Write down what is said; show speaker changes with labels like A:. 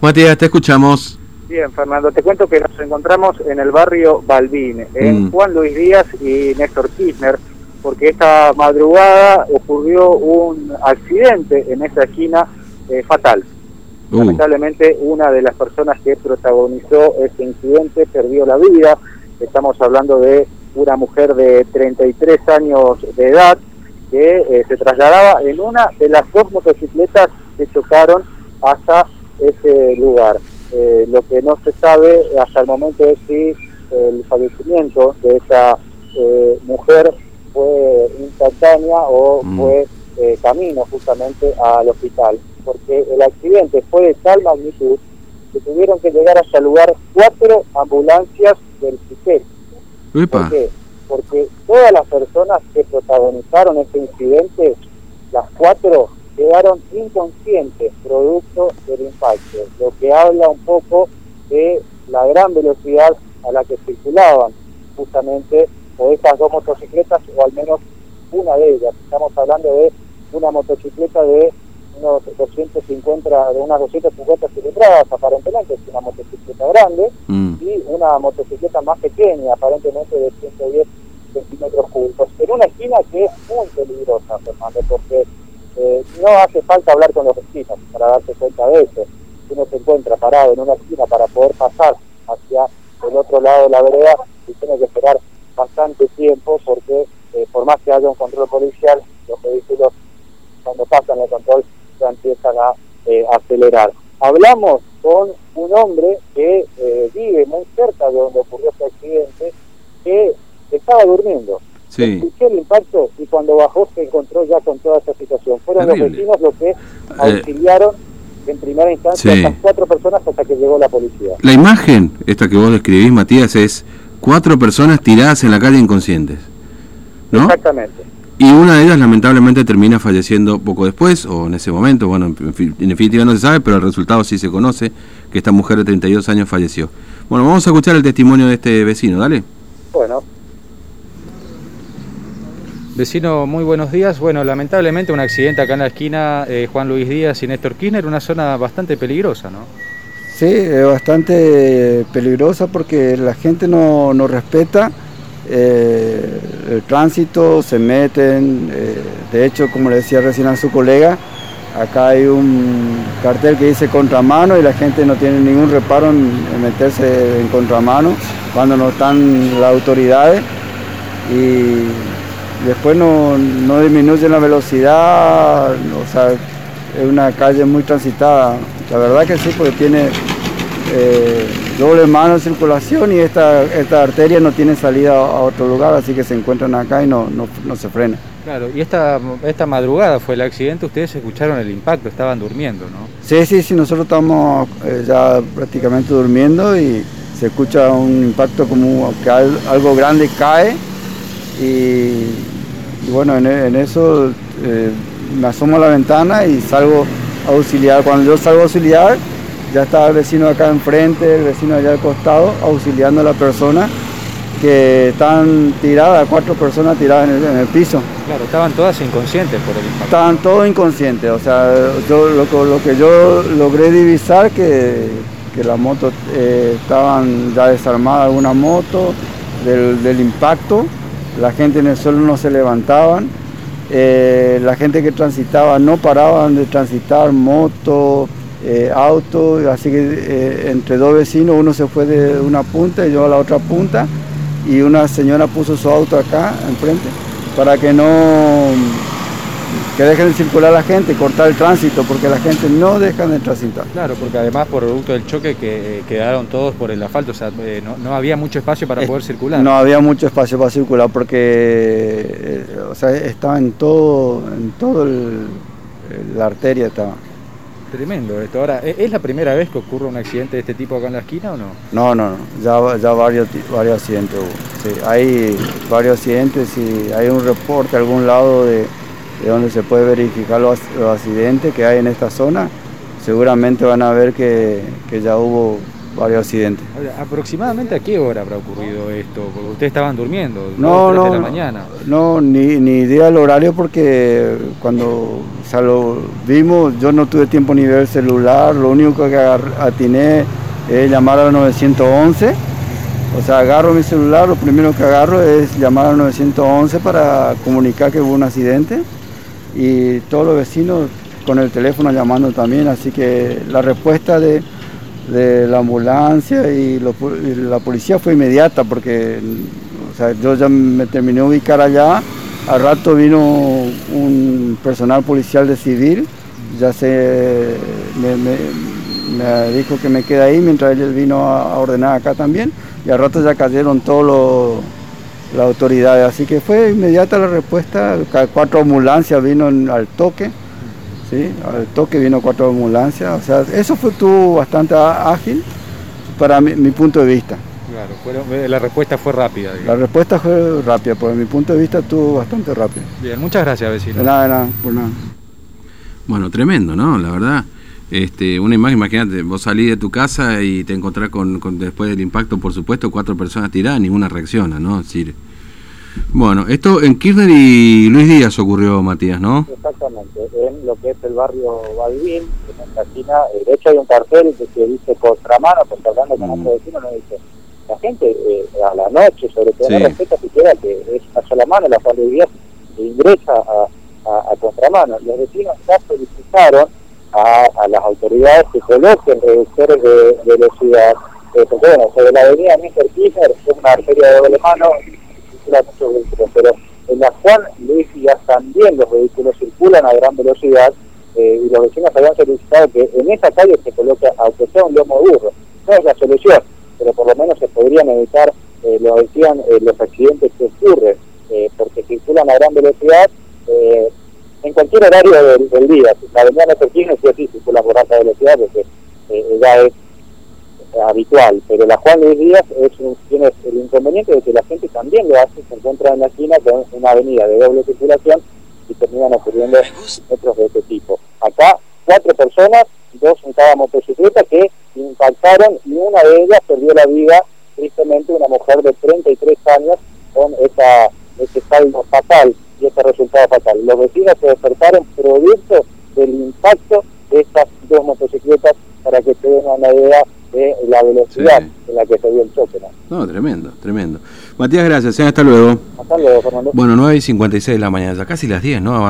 A: Matías, te escuchamos.
B: Bien, Fernando, te cuento que nos encontramos en el barrio Balbín, en mm. Juan Luis Díaz y Néstor Kirchner, porque esta madrugada ocurrió un accidente en esa esquina eh, fatal. Uh. Lamentablemente, una de las personas que protagonizó este incidente perdió la vida. Estamos hablando de una mujer de 33 años de edad que eh, se trasladaba en una de las dos motocicletas que chocaron hasta ese lugar. Eh, lo que no se sabe hasta el momento es si el fallecimiento de esa eh, mujer fue instantánea o mm. fue eh, camino justamente al hospital, porque el accidente fue de tal magnitud que tuvieron que llegar hasta el lugar cuatro ambulancias del CICET. ¿Por qué? Porque todas las personas que protagonizaron este incidente, las cuatro quedaron inconscientes producto del impacto, lo que habla un poco de la gran velocidad a la que circulaban justamente o estas dos motocicletas o al menos una de ellas. Estamos hablando de una motocicleta de unos 250, de unas 250 cilindradas aparentemente, es una motocicleta grande, mm. y una motocicleta más pequeña, aparentemente de 110 centímetros cúbicos, en una esquina que es muy peligrosa, Fernando, porque eh, no hace falta hablar con los vecinos para darse cuenta de eso. Uno se encuentra parado en una esquina para poder pasar hacia el otro lado de la vereda y tiene que esperar bastante tiempo porque eh, por más que haya un control policial, los vehículos cuando pasan el control ya empiezan a eh, acelerar. Hablamos con un hombre que vive muy cerca de donde ocurrió este accidente, que estaba durmiendo Sí. El impacto y cuando bajó se encontró ya con toda esa situación. Fueron los vecinos los que eh, auxiliaron en primera instancia a estas cuatro personas hasta que llegó la policía.
A: La imagen, esta que vos describís, Matías, es cuatro personas tiradas en la calle inconscientes. ¿no?
B: Exactamente.
A: Y una de ellas lamentablemente termina falleciendo poco después, o en ese momento, bueno, en definitiva no se sabe, pero el resultado sí se conoce, que esta mujer de 32 años falleció. Bueno, vamos a escuchar el testimonio de este vecino, dale.
B: Bueno,
C: Vecino, muy buenos días. Bueno, lamentablemente un accidente acá en la esquina eh, Juan Luis Díaz y Néstor Kirchner, una zona bastante peligrosa, ¿no?
D: Sí, es bastante peligrosa porque la gente no, respeta eh, el tránsito, se meten. Eh, de hecho, como le decía recién a su colega, acá hay un cartel que dice contramano y la gente no tiene ningún reparo en, en meterse en contramano cuando no están las autoridades. Y después no, no disminuye la velocidad, o sea, es una calle muy transitada. La verdad que sí, porque tiene eh, doble mano de circulación y esta, esta arteria no tiene salida a otro lugar, así que se encuentran acá y no, no, se frena.
C: Claro, y esta, esta madrugada fue el accidente, ustedes escucharon el impacto, estaban durmiendo, ¿no?
D: Sí, sí, sí, nosotros estamos eh, ya prácticamente durmiendo y se escucha un impacto como que algo grande cae y, bueno, en, eso eh, me asomo a la ventana y salgo a auxiliar. Cuando yo salgo a auxiliar, ya está el vecino acá enfrente, el vecino allá al costado, auxiliando a la persona que están tiradas, cuatro personas tiradas en el, piso.
C: Claro, estaban todas inconscientes por el impacto.
D: Estaban todos inconscientes, o sea, yo, lo, que yo logré divisar que, que las motos eh, estaban ya desarmadas, alguna moto del, del impacto la gente en el suelo no se levantaban, eh, la gente que transitaba no paraban de transitar, moto, eh, auto, así que eh, entre dos vecinos uno se fue de una punta y yo a la otra punta y una señora puso su auto acá enfrente para que no que dejen de circular la gente, cortar el tránsito, porque la gente no deja de transitar.
C: Claro, porque además por producto del choque que eh, quedaron todos por el asfalto, o sea, eh, no, había mucho espacio para poder circular.
D: No había mucho espacio para circular porque eh, o sea, estaba en todo, en todo la arteria estaba.
C: Tremendo esto. Ahora, ¿es la primera vez que ocurre un accidente de este tipo acá en la esquina o no?
D: No, no, no. Ya, ya varios, varios accidentes hubo. hay varios accidentes y hay un reporte a algún lado de, de donde se puede verificar los, accidentes que hay en esta zona, seguramente van a ver que, ya hubo varios accidentes.
C: ¿Aproximadamente a qué hora habrá ocurrido esto? Porque ustedes estaban durmiendo,
D: no, no,
C: de la mañana.
D: No, ni, ni idea del horario porque cuando lo vimos yo no tuve tiempo ni ver el celular, lo único que atiné es llamar al 911. O sea, agarro mi celular, lo primero que agarro es llamar al 911 para comunicar que hubo un accidente y todos los vecinos con el teléfono llamando también, así que la respuesta de de la ambulancia y, la policía fue inmediata porque yo ya me terminé de ubicar allá, al rato vino un personal policial de civil, ya se me, dijo que me quede ahí mientras él vino a, ordenar acá también y al rato ya cayeron todos las autoridades, así que fue inmediata la respuesta, cuatro ambulancias vino al toque ¿sí? Al toque vino cuatro ambulancias, o sea, eso fue tuvo bastante ágil para mi, punto de vista.
C: Claro, eh, la respuesta fue rápida.
D: La respuesta fue rápida, por mi punto de vista estuvo bastante rápida.
C: Bien, muchas gracias, vecino.
D: De nada, de nada, por nada.
A: Bueno, tremendo, ¿no? La verdad. Este, una imagen, imagínate, vos salís de tu casa y te encontrás con, después del impacto, por supuesto, cuatro personas tiradas, ninguna reacciona, ¿no? Es decir, bueno, esto en Kirchner y Luis Díaz ocurrió, Matías, ¿no?
B: Exactamente, en lo que es el barrio Balbín, en la esquina, de hecho hay un cartel que dice contramano, porque hablando con mm. otro vecino nos dice, la gente eh, a la noche, sobre todo, no respeta siquiera que es a sola mano, la cual Luis Díaz ingresa a, contramano. Los vecinos ya solicitaron a, a, las autoridades que coloquen reductores de, velocidad, eh, porque bueno, sobre la avenida Mr. Kirchner es una arteria de doble mano, pero en la Juan Luis ya también los vehículos circulan a gran velocidad eh, y los vecinos habían solicitado que en esa calle se coloque, aunque sea un lomo burro. No es la solución, pero por lo menos se podrían evitar, eh, lo decían, eh, los accidentes que ocurren, porque circulan a gran velocidad en cualquier horario del, día. La avenida no sí o sí circula por alta velocidad porque ya es habitual, pero la Juan Luis Díaz es tiene el inconveniente de que la gente también lo hace, se encuentra en la esquina con una avenida de doble circulación y terminan ocurriendo otros de este tipo. Acá, cuatro personas, dos en cada motocicleta que impactaron y una de ellas perdió la vida, tristemente una mujer de 33 años con esa, ese saldo fatal y ese resultado fatal. Los vecinos se despertaron producto del impacto de estas dos motocicletas para que den una idea de la velocidad en la que se dio el choque.
A: ¿no? tremendo, tremendo. Matías, gracias. ¿eh? Hasta luego.
B: Hasta luego, Fernando.
A: Bueno, 9 y 56 de la mañana, ya casi las 10, ¿no?